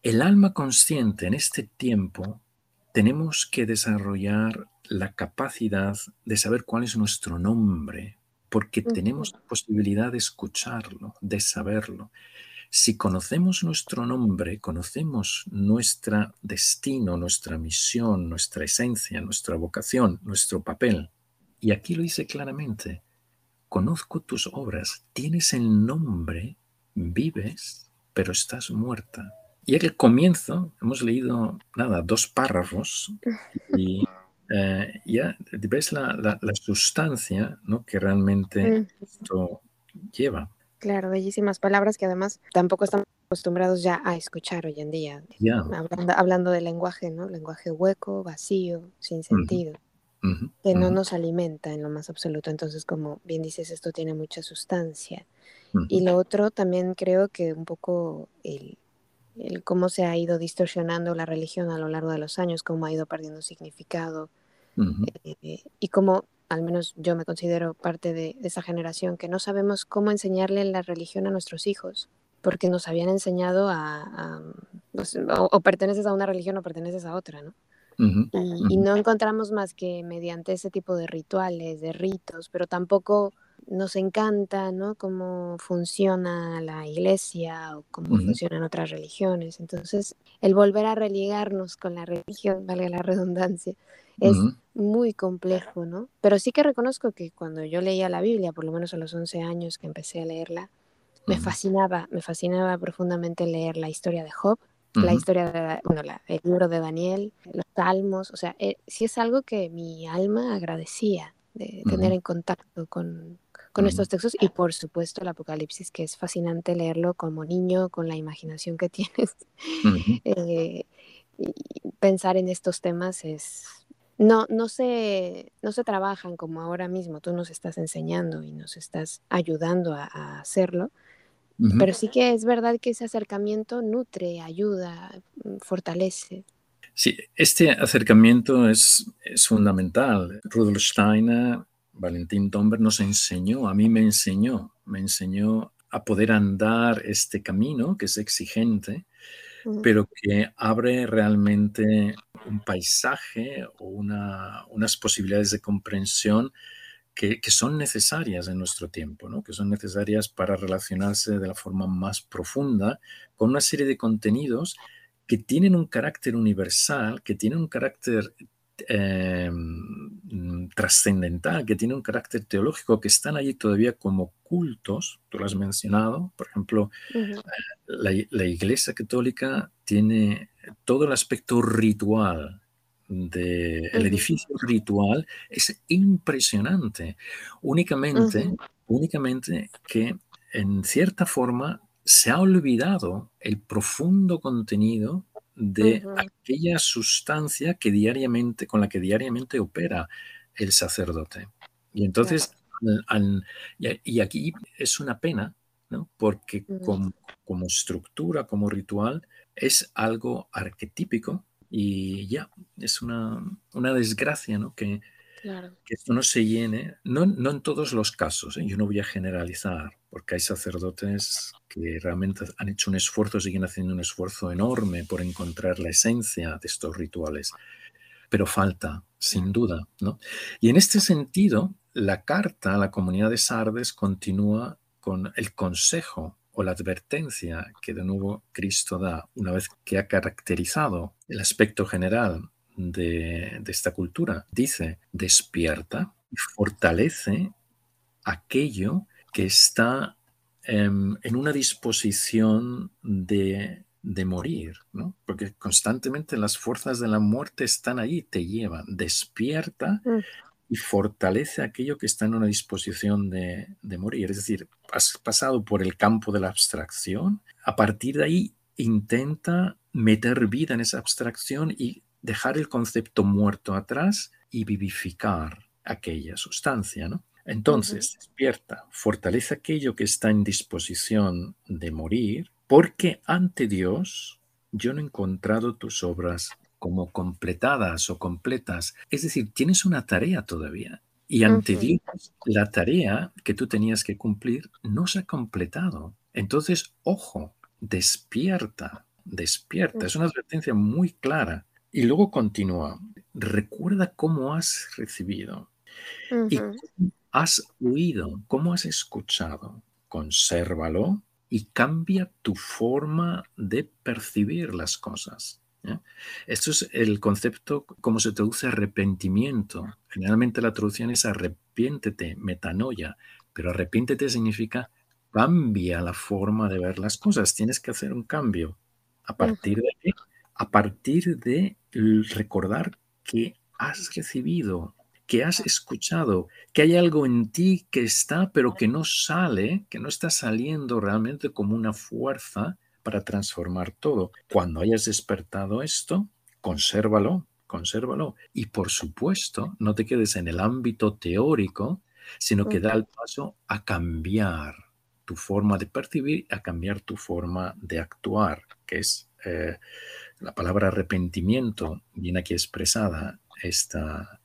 El alma consciente en este tiempo tenemos que desarrollar la capacidad de saber cuál es nuestro nombre, porque tenemos la posibilidad de escucharlo, de saberlo. Si conocemos nuestro nombre, conocemos nuestro destino, nuestra misión, nuestra esencia, nuestra vocación, nuestro papel. Y aquí lo dice claramente, conozco tus obras, tienes el nombre, vives, pero estás muerta. Y al comienzo hemos leído, nada, dos párrafos y eh, ya ves la, la, sustancia ¿no? que realmente esto lleva. Claro, bellísimas palabras que además tampoco estamos acostumbrados ya a escuchar hoy en día. Hablando, hablando del lenguaje, ¿no? Lenguaje hueco, vacío, sin sentido, que no nos alimenta en lo más absoluto. Entonces, como bien dices, esto tiene mucha sustancia. Y lo otro también creo que un poco el, el cómo se ha ido distorsionando la religión a lo largo de los años, cómo ha ido perdiendo significado, eh, y como al menos yo me considero parte de, esa generación, que no sabemos cómo enseñarle la religión a nuestros hijos, porque nos habían enseñado a, pues, o, perteneces a una religión o perteneces a otra, ¿no? y, no encontramos más que mediante ese tipo de rituales, de ritos, pero tampoco nos encanta, ¿no? Cómo funciona la iglesia o cómo funcionan otras religiones. Entonces, el volver a religarnos con la religión, vale la redundancia, es muy complejo, ¿no? Pero sí que reconozco que cuando yo leía la Biblia, por lo menos a los 11 años que empecé a leerla, me fascinaba, me fascinaba profundamente leer la historia de Job, la historia de, bueno, el libro de Daniel, los salmos, o sea, eh, sí es algo que mi alma agradecía de tener en contacto con, con estos textos y por supuesto el Apocalipsis, que es fascinante leerlo como niño, con la imaginación que tienes. Eh, pensar en estos temas es... No, no, se, no se trabajan como ahora mismo, tú nos estás enseñando y nos estás ayudando a, hacerlo, pero sí que es verdad que ese acercamiento nutre, ayuda, mm, fortalece. Sí, este acercamiento es, es fundamental. Rudolf Steiner Valentín Tomber nos enseñó, a mí me enseñó, me enseñó a poder andar este camino que es exigente, pero que abre realmente un paisaje o unas posibilidades de comprensión que, son necesarias en nuestro tiempo, ¿no? que son necesarias para relacionarse de la forma más profunda con una serie de contenidos que tienen un carácter universal, que tienen un carácter Em, trascendental, que tiene un carácter teológico, que están allí todavía como cultos, tú lo has mencionado, por ejemplo, eh, la, Iglesia Católica tiene todo el aspecto ritual del edificio ritual, es impresionante, únicamente, únicamente que en cierta forma se ha olvidado el profundo contenido de aquella sustancia que diariamente, con la que diariamente opera el sacerdote. Y entonces, y, aquí es una pena, ¿no? porque como, estructura, como ritual, es algo arquetípico y ya, es una, una desgracia ¿no? que, que esto no se llene, no, no en todos los casos, ¿eh? yo no voy a generalizar, porque hay sacerdotes que realmente han hecho un esfuerzo, siguen haciendo un esfuerzo enorme por encontrar la esencia de estos rituales, pero falta, sin duda. ¿no? Y en este sentido, la carta a la comunidad de Sardes continúa con el consejo o la advertencia que de nuevo Cristo da una vez que ha caracterizado el aspecto general de, esta cultura. Dice, despierta, y fortalece aquello que está em, en una disposición de, morir, ¿no? Porque constantemente las fuerzas de la muerte están ahí, te llevan, despierta y fortalece aquello que está en una disposición de, de morir. Es decir, has pasado por el campo de la abstracción, a partir de ahí intenta meter vida en esa abstracción y dejar el concepto muerto atrás y vivificar aquella sustancia, ¿no? Entonces, despierta, fortalece aquello que está en disposición de morir, porque ante Dios yo no he encontrado tus obras como completadas o completas. Es decir, tienes una tarea todavía. Y ante Dios, la tarea que tú tenías que cumplir no se ha completado. Entonces, ojo, despierta, despierta. Es una advertencia muy clara. Y luego continúa, recuerda cómo has recibido y has oído, cómo has escuchado. Consérvalo y cambia tu forma de percibir las cosas. Esto es el concepto, como se traduce arrepentimiento. Generalmente la traducción es arrepiéntete, metanoia, pero arrepiéntete significa cambia la forma de ver las cosas. Tienes que hacer un cambio. ¿A partir de A partir de recordar que has recibido, que has escuchado, que hay algo en ti que está, pero que no sale, que no está saliendo realmente como una fuerza para transformar todo. Cuando hayas despertado esto, consérvalo, consérvalo. Y por supuesto, no te quedes en el ámbito teórico, sino que da el paso a cambiar tu forma de percibir, a cambiar tu forma de actuar, que es eh, la palabra arrepentimiento, viene aquí expresada esta,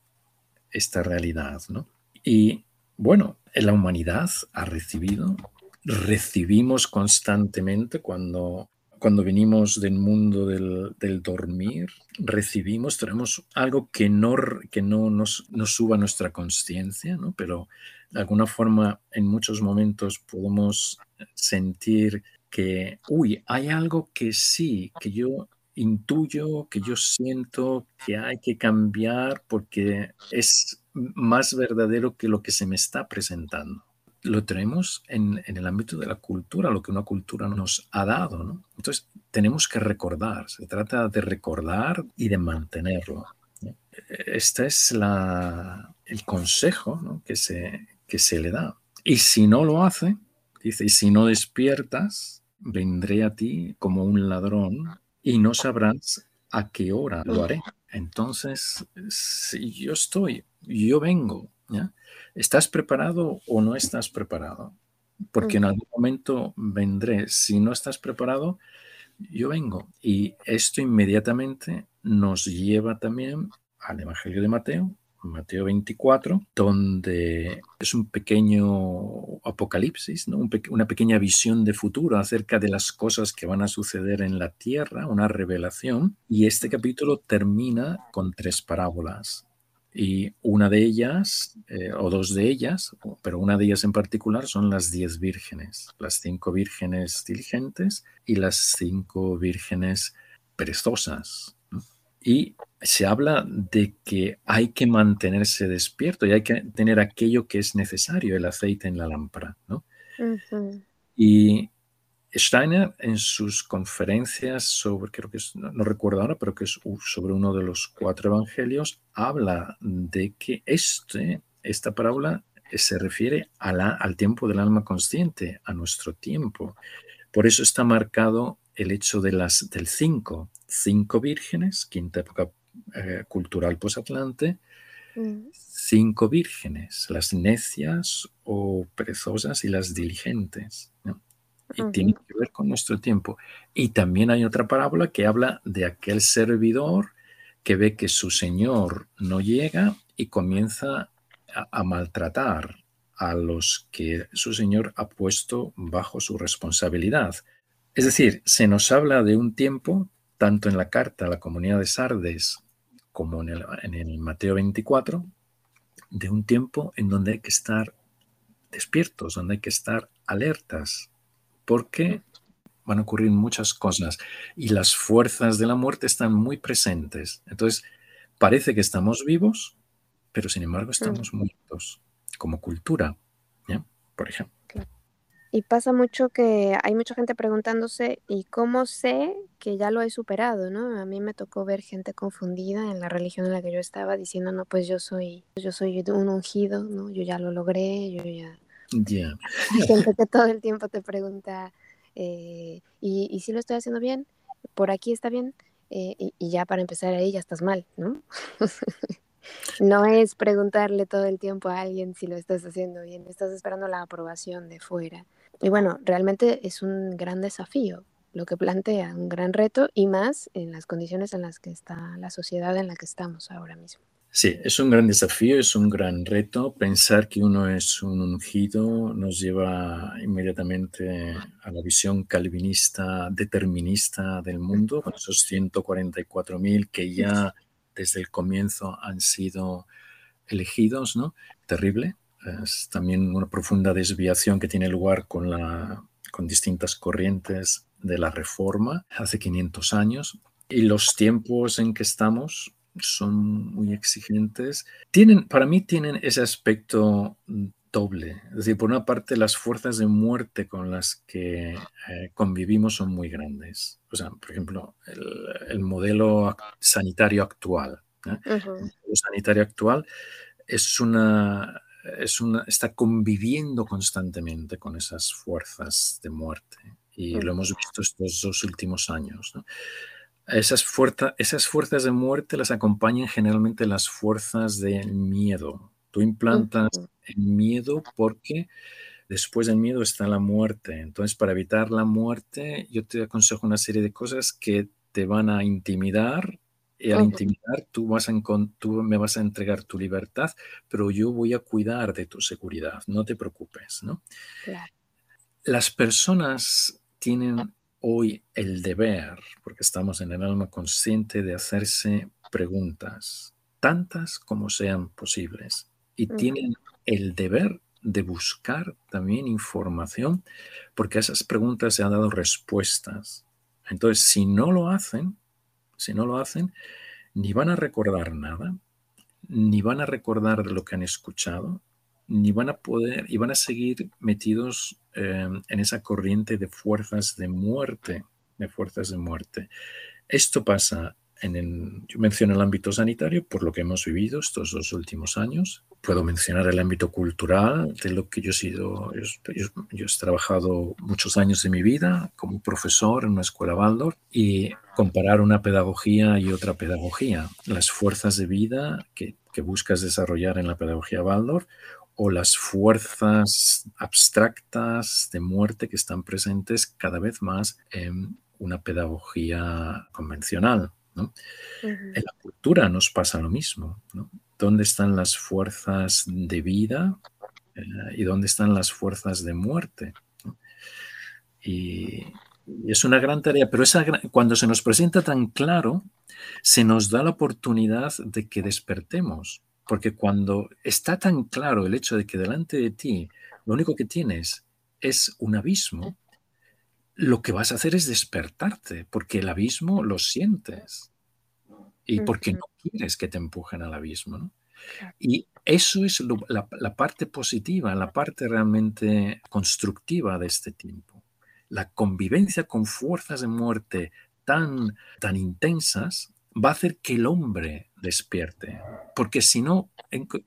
esta realidad. ¿no? Y bueno, la humanidad ha recibido, recibimos constantemente cuando, cuando venimos del mundo del, dormir, recibimos, tenemos algo que no, que no nos, nos suba nuestra conciencia, ¿no? pero de alguna forma en muchos momentos podemos sentir que, uy, hay algo que sí, que yo intuyo, que yo siento que hay que cambiar porque es más verdadero que lo que se me está presentando. Lo tenemos en, el ámbito de la cultura, lo que una cultura nos ha dado. ¿no? Entonces, tenemos que recordar, se trata de recordar y de mantenerlo. Este es la, el consejo que, se, que se le da. Y si no lo hace, dice, y si no despiertas, vendré a ti como un ladrón y no sabrás a qué hora lo haré. Entonces, si yo estoy, yo vengo, ¿ya? ¿Estás preparado o no estás preparado? Porque en algún momento vendré. Si no estás preparado, yo vengo. Y esto inmediatamente nos lleva también al Evangelio de Mateo, Mateo 24, donde es un pequeño apocalipsis, una pequeña visión de futuro acerca de las cosas que van a suceder en la tierra, una revelación. Y este capítulo termina con tres parábolas. Y una de ellas, eh, o dos de ellas, pero una de ellas en particular, son las diez vírgenes, las cinco vírgenes diligentes y las cinco vírgenes perezosas. Y se habla de que hay que mantenerse despierto y hay que tener aquello que es necesario, el aceite en la lámpara. ¿no? Y Steiner en sus conferencias sobre, creo que es, no, recuerdo ahora, pero que es sobre uno de los cuatro evangelios, habla de que este, esta parábola se refiere a la, al tiempo del alma consciente, a nuestro tiempo. Por eso está marcado el hecho de las, del cinco, cinco vírgenes, quinta época eh, cultural posatlante, mm. cinco vírgenes, las necias o perezosas y las diligentes. Y tiene que ver con nuestro tiempo. Y también hay otra parábola que habla de aquel servidor que ve que su señor no llega y comienza a maltratar a los que su señor ha puesto bajo su responsabilidad. Es decir, se nos habla de un tiempo, tanto en la carta a la comunidad de Sardes como en el, Mateo 24, de un tiempo en donde hay que estar despiertos, donde hay que estar alertas, porque van a ocurrir muchas cosas y las fuerzas de la muerte están muy presentes. Entonces, parece que estamos vivos, pero sin embargo estamos muertos como cultura, por ejemplo. Y pasa mucho que hay mucha gente preguntándose, ¿y cómo sé que ya lo he superado? ¿no? A mí me tocó ver gente confundida en la religión en la que yo estaba diciendo, no, pues yo soy, yo soy un ungido, ¿no? Yo ya lo logré, yo ya... Ya. Hay gente que todo el tiempo te pregunta, eh, ¿y, ¿y si lo estoy haciendo bien? ¿Por aquí está bien? Eh, y, y, ya para empezar ahí ya estás mal, ¿no? no es preguntarle todo el tiempo a alguien si lo estás haciendo bien, estás esperando la aprobación de fuera. Y bueno, realmente es un gran desafío lo que plantea, un gran reto y más en las condiciones en las que está la sociedad en la que estamos ahora mismo. Sí, es un gran desafío, es un gran reto. Pensar que uno es un ungido nos lleva inmediatamente a la visión calvinista, determinista del mundo, con esos 144.000 que ya desde el comienzo han sido elegidos, ¿no? Terrible. Es también una profunda desviación que tiene lugar con, la, con distintas corrientes de la reforma hace 500 años. Y los tiempos en que estamos son muy exigentes. Tienen, para mí tienen ese aspecto doble. Es decir, por una parte, las fuerzas de muerte con las que eh, convivimos son muy grandes. O sea, por ejemplo, el, modelo sanitario actual. ¿eh? El modelo sanitario actual es una, es una, está conviviendo constantemente con esas fuerzas de muerte. Y lo hemos visto estos dos últimos años. Esas, esas fuerzas de muerte las acompañan generalmente las fuerzas de miedo. Tú implantas el miedo porque después del miedo está la muerte. Entonces, para evitar la muerte, yo te aconsejo una serie de cosas que te van a intimidar y al intimidar, tú, vas a, tú me vas a entregar tu libertad, pero yo voy a cuidar de tu seguridad, no te preocupes, ¿no? Las personas tienen hoy el deber, porque estamos en el alma consciente, de hacerse preguntas, tantas como sean posibles, y tienen el deber de buscar también información, porque a esas preguntas se han dado respuestas. Entonces, si no lo hacen, si no lo hacen, ni van a recordar nada, ni van a recordar de lo que han escuchado, ni van a poder, y van a seguir metidos eh, en esa corriente de fuerzas de muerte, de fuerzas de muerte. Esto pasa en el, yo menciono el ámbito sanitario por lo que hemos vivido estos dos últimos años. Puedo mencionar el ámbito cultural, de lo que yo he sido, yo, he trabajado muchos años de mi vida como profesor en una escuela Waldorf y comparar una pedagogía y otra pedagogía, las fuerzas de vida que, que buscas desarrollar en la pedagogía Waldorf o las fuerzas abstractas de muerte que están presentes cada vez más en una pedagogía convencional. En la cultura nos pasa lo mismo. ¿Dónde están las fuerzas de vida eh, y dónde están las fuerzas de muerte? Y, es una gran tarea, pero esa, cuando se nos presenta tan claro, se nos da la oportunidad de que despertemos. Porque cuando está tan claro el hecho de que delante de ti lo único que tienes es un abismo, lo que vas a hacer es despertarte, porque el abismo lo sientes y porque no quieres que te empujen al abismo. Y eso es la, la, parte positiva, la parte realmente constructiva de este tiempo. La convivencia con fuerzas de muerte tan, tan intensas va a hacer que el hombre despierte, porque si no,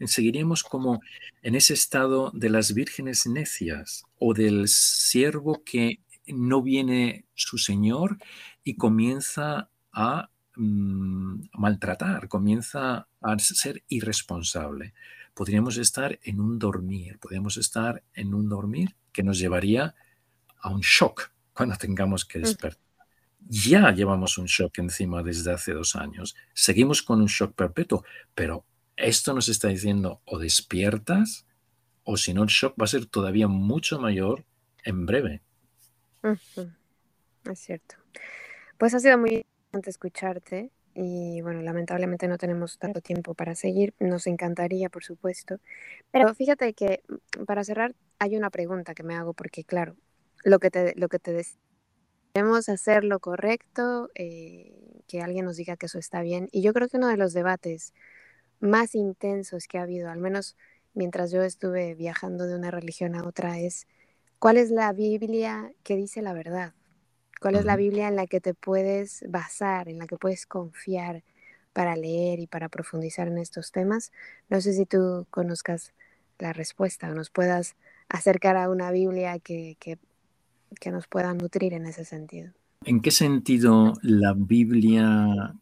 seguiríamos como en ese estado de las vírgenes necias o del siervo que no viene su Señor y comienza a mm, maltratar, comienza a ser irresponsable. Podríamos estar en un dormir, podríamos estar en un dormir que nos llevaría a un shock cuando tengamos que despertar. Ya llevamos un shock encima desde hace dos años. Seguimos con un shock perpetuo, pero esto nos está diciendo o despiertas o si no el shock va a ser todavía mucho mayor en breve. Es cierto. Pues ha sido muy escucharte y bueno, lamentablemente no tenemos tanto tiempo para seguir. Nos encantaría, por supuesto. Pero fíjate que mm, para cerrar hay una pregunta que me hago porque claro, lo que te, lo que te debemos hacer lo correcto, eh, que alguien nos diga que eso está bien. Y yo creo que uno de los debates más intensos que ha habido, al menos mientras yo estuve viajando de una religión a otra, es cuál es la Biblia que dice la verdad, cuál es la Biblia en la que te puedes basar, en la que puedes confiar para leer y para profundizar en estos temas. No sé si tú conozcas la respuesta o nos puedas acercar a una Biblia que, que, que nos pueda nutrir en ese sentido. ¿En qué sentido la Biblia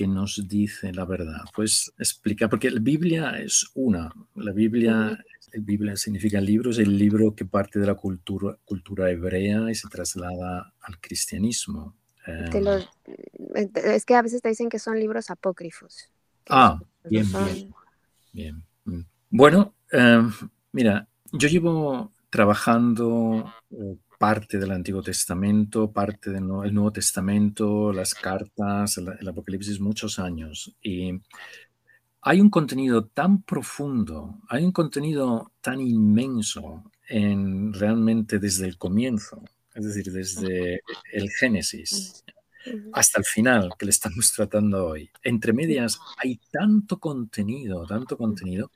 que nos dice la verdad? Pues explica, porque la Biblia es una. La Biblia, Biblia significa libro, es el libro que parte de la cultura, cultura hebrea y se traslada al cristianismo. Em, es que a veces te dicen que son libros apócrifos. Ah, bien, bien, bien. Mm. Bueno, em, mira, yo llevo trabajando eh, parte del Antiguo Testamento, parte del Nuevo Testamento, las cartas, el, Apocalipsis, muchos años. Y hay un contenido tan profundo, hay un contenido tan inmenso en realmente desde el comienzo, es decir, desde el Génesis hasta el final que le estamos tratando hoy. Entre medias hay tanto contenido, tanto contenido,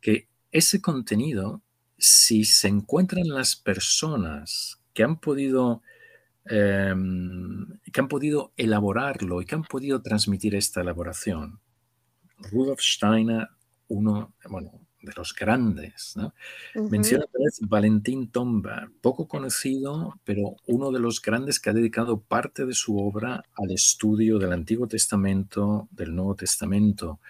que ese contenido, si se encuentran las personas que han podido, em, que han podido elaborarlo y que han podido transmitir esta elaboración. Rudolf Steiner, uno bueno, de los grandes. ¿no? Menciona Valentín Tomba, poco conocido, pero uno de los grandes que ha dedicado parte de su obra al estudio del Antiguo Testamento, del Nuevo Testamento.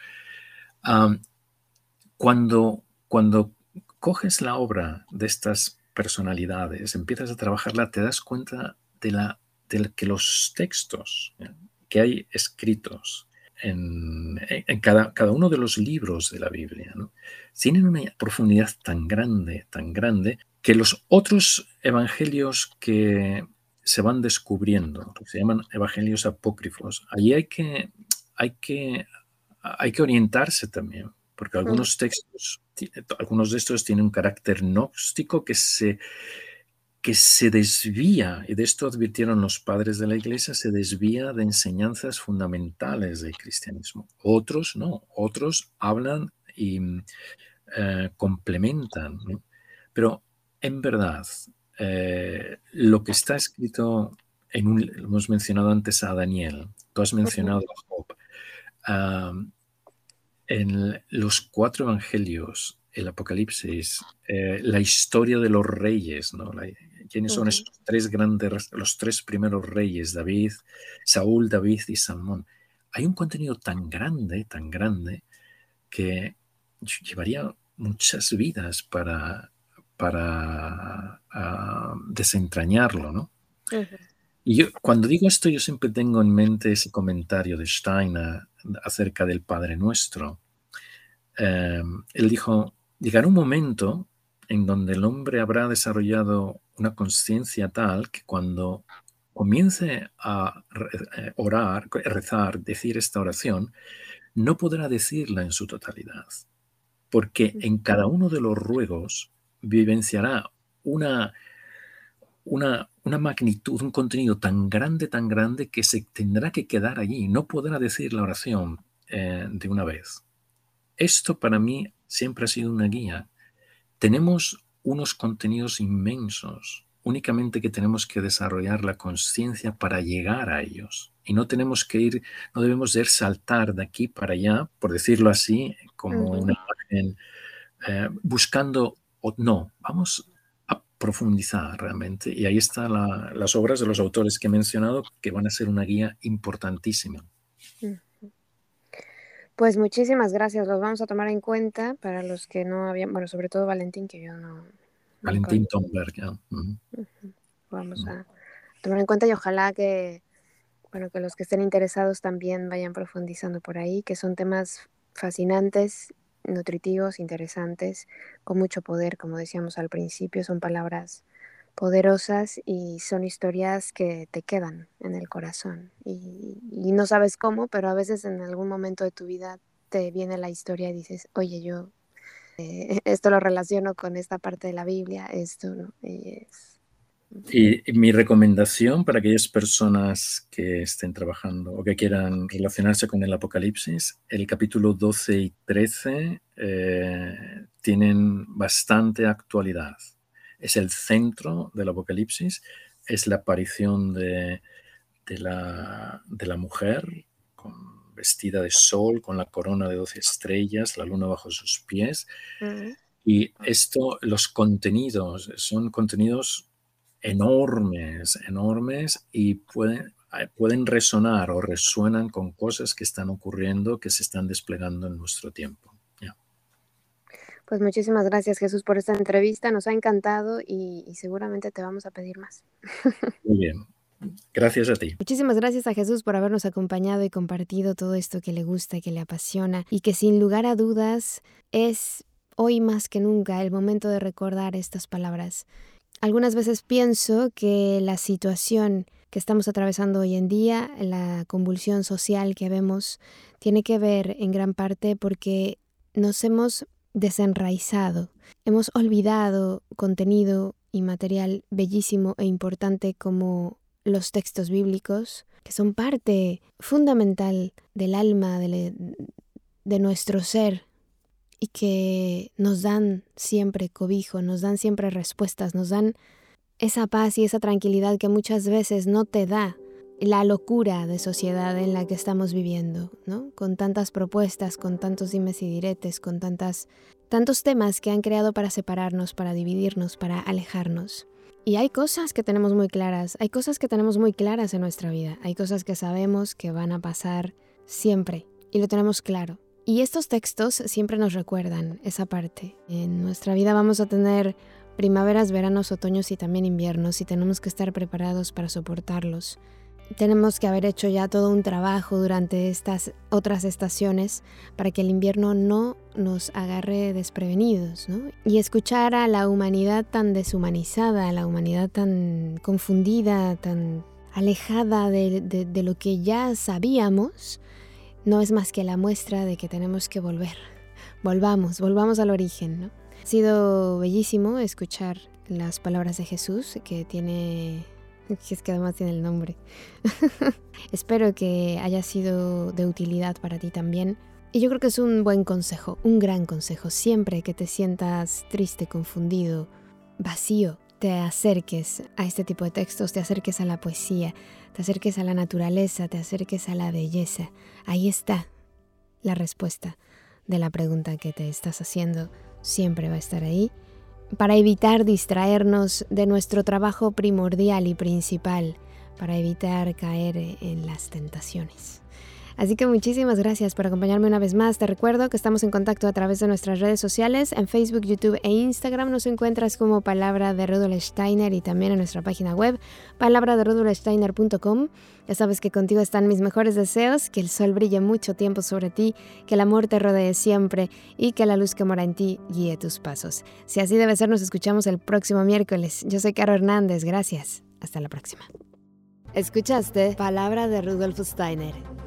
cuando, cuando coges la obra de estas personalidades, empiezas a trabajarla, te das cuenta de, la, que los textos que hay escritos en, cada, cada, uno de los libros de la Biblia tienen una profundidad tan grande, tan grande, que los otros evangelios que se van descubriendo, que se llaman evangelios apócrifos, ahí hay que, hay que, hay que orientarse también, porque algunos textos, algunos de estos tienen un carácter gnóstico que se, que se desvía, y de esto advirtieron los padres de la iglesia, se desvía de enseñanzas fundamentales del cristianismo. Otros no, otros hablan y eh, complementan, pero en verdad eh, lo que está escrito en un, hemos mencionado antes a Daniel, tú has mencionado a Job, en los cuatro evangelios, el Apocalipsis, eh, la historia de los reyes, ¿no? ¿Quiénes son esos tres grandes, los tres primeros reyes, David, Saúl, David y Salmón? Hay un contenido tan grande, tan grande, que llevaría muchas vidas para, para ah, desentrañarlo, ¿no? Y yo, cuando digo esto, yo siempre tengo en mente ese comentario de Steiner acerca del Padre Nuestro. Em, él dijo, llegará un momento en donde el hombre habrá desarrollado una conciencia tal que cuando comience a eh, orar, rezar, decir esta oración, no podrá decirla en su totalidad, porque en cada uno de los ruegos vivenciará una, una, una, magnitud, un contenido tan grande, tan grande que se tendrá que quedar allí, no podrá decir la oración eh, de una vez. Esto para mí siempre ha sido una guía. Tenemos unos contenidos inmensos, únicamente que tenemos que desarrollar la conciencia para llegar a ellos. Y no tenemos que ir, no debemos de saltar de aquí para allá, por decirlo así, como una imagen, eh, buscando, o no, vamos profundizar realmente. Y ahí están las obras de los autores que he mencionado, que van a ser una guía importantísima. Pues muchísimas gracias, los vamos a tomar en cuenta para los que no habían, bueno, sobre todo Valentín, que yo no. Valentín Tomberg, ya. Vamos a tomar en cuenta y ojalá que, bueno, que los que estén interesados también vayan profundizando por ahí, que son temas fascinantes, nutritivos, interesantes, con mucho poder, como decíamos al principio, son palabras poderosas y son historias que te quedan en el corazón y, no sabes cómo, pero a veces en algún momento de tu vida te viene la historia y dices, oye, yo eh, esto lo relaciono con esta parte de la Biblia, esto, ¿no? es, Y, mi recomendación para aquellas personas que estén trabajando o que quieran relacionarse con el Apocalipsis, el capítulo 12 y 13 eh, tienen bastante actualidad. Es el centro del Apocalipsis, es la aparición de, la, de la mujer con, vestida de sol, con la corona de 12 estrellas, la luna bajo sus pies. Y esto, los contenidos, son contenidos enormes, enormes y pueden, eh, pueden resonar o resuenan con cosas que están ocurriendo, que se están desplegando en nuestro tiempo. Pues muchísimas gracias Jesús por esta entrevista, nos ha encantado y, y seguramente te vamos a pedir más. Muy bien, Gracias a ti. Muchísimas gracias a Jesús por habernos acompañado y compartido todo esto que le gusta, que le apasiona y que sin lugar a dudas es hoy más que nunca el momento de recordar estas palabras. Algunas veces pienso que la situación que estamos atravesando hoy en día, la convulsión social que vemos, tiene que ver en gran parte porque nos hemos desenraizado, hemos olvidado contenido y material bellísimo e importante como los textos bíblicos, que son parte fundamental del alma, de, de nuestro ser, y que nos dan siempre cobijo, nos dan siempre respuestas, nos dan esa paz y esa tranquilidad que muchas veces no te da la locura de sociedad en la que estamos viviendo, ¿no? Con tantas propuestas, con tantos dimes y diretes, con tantas tantos temas que han creado para separarnos, para dividirnos, para alejarnos. Y hay cosas que tenemos muy claras, hay cosas que tenemos muy claras en nuestra vida, hay cosas que sabemos que van a pasar siempre y lo tenemos claro. Y estos textos siempre nos recuerdan esa parte. En nuestra vida vamos a tener primaveras, veranos, otoños y también inviernos y tenemos que estar preparados para soportarlos. Tenemos que haber hecho ya todo un trabajo durante estas otras estaciones para que el invierno no nos agarre desprevenidos, ¿no? Y escuchar a la humanidad tan deshumanizada, a la humanidad tan confundida, tan alejada de, de lo que ya sabíamos, no es más que la muestra de que tenemos que volver. Volvamos, volvamos al origen. ¿no? Ha sido bellísimo escuchar las palabras de Jesús que tiene... Es que además tiene el nombre. Espero que haya sido de utilidad para ti también. Y yo creo que es un buen consejo, un gran consejo. Siempre que te sientas triste, confundido, vacío, te acerques a este tipo de textos, te acerques a la poesía, te acerques a la naturaleza, te acerques a la belleza. Ahí está la respuesta de la pregunta que te estás haciendo. Siempre va a estar ahí para evitar distraernos de nuestro trabajo primordial y principal, para evitar caer en las tentaciones. Así que muchísimas gracias por acompañarme una vez más. Te recuerdo que estamos en contacto a través de nuestras redes sociales. En Facebook, YouTube e Instagram nos encuentras como Palabra de Rudolf Steiner y también en nuestra página web, palabraderudolfsteiner.com. Ya sabes que contigo están mis mejores deseos, que el sol brille mucho tiempo sobre ti, que el amor te rodee siempre y que la luz que mora en ti guíe tus pasos. Si así debe ser, nos escuchamos el próximo miércoles. Yo soy Caro Hernández. Gracias. Hasta la próxima. Escuchaste Palabra de Rudolf Steiner.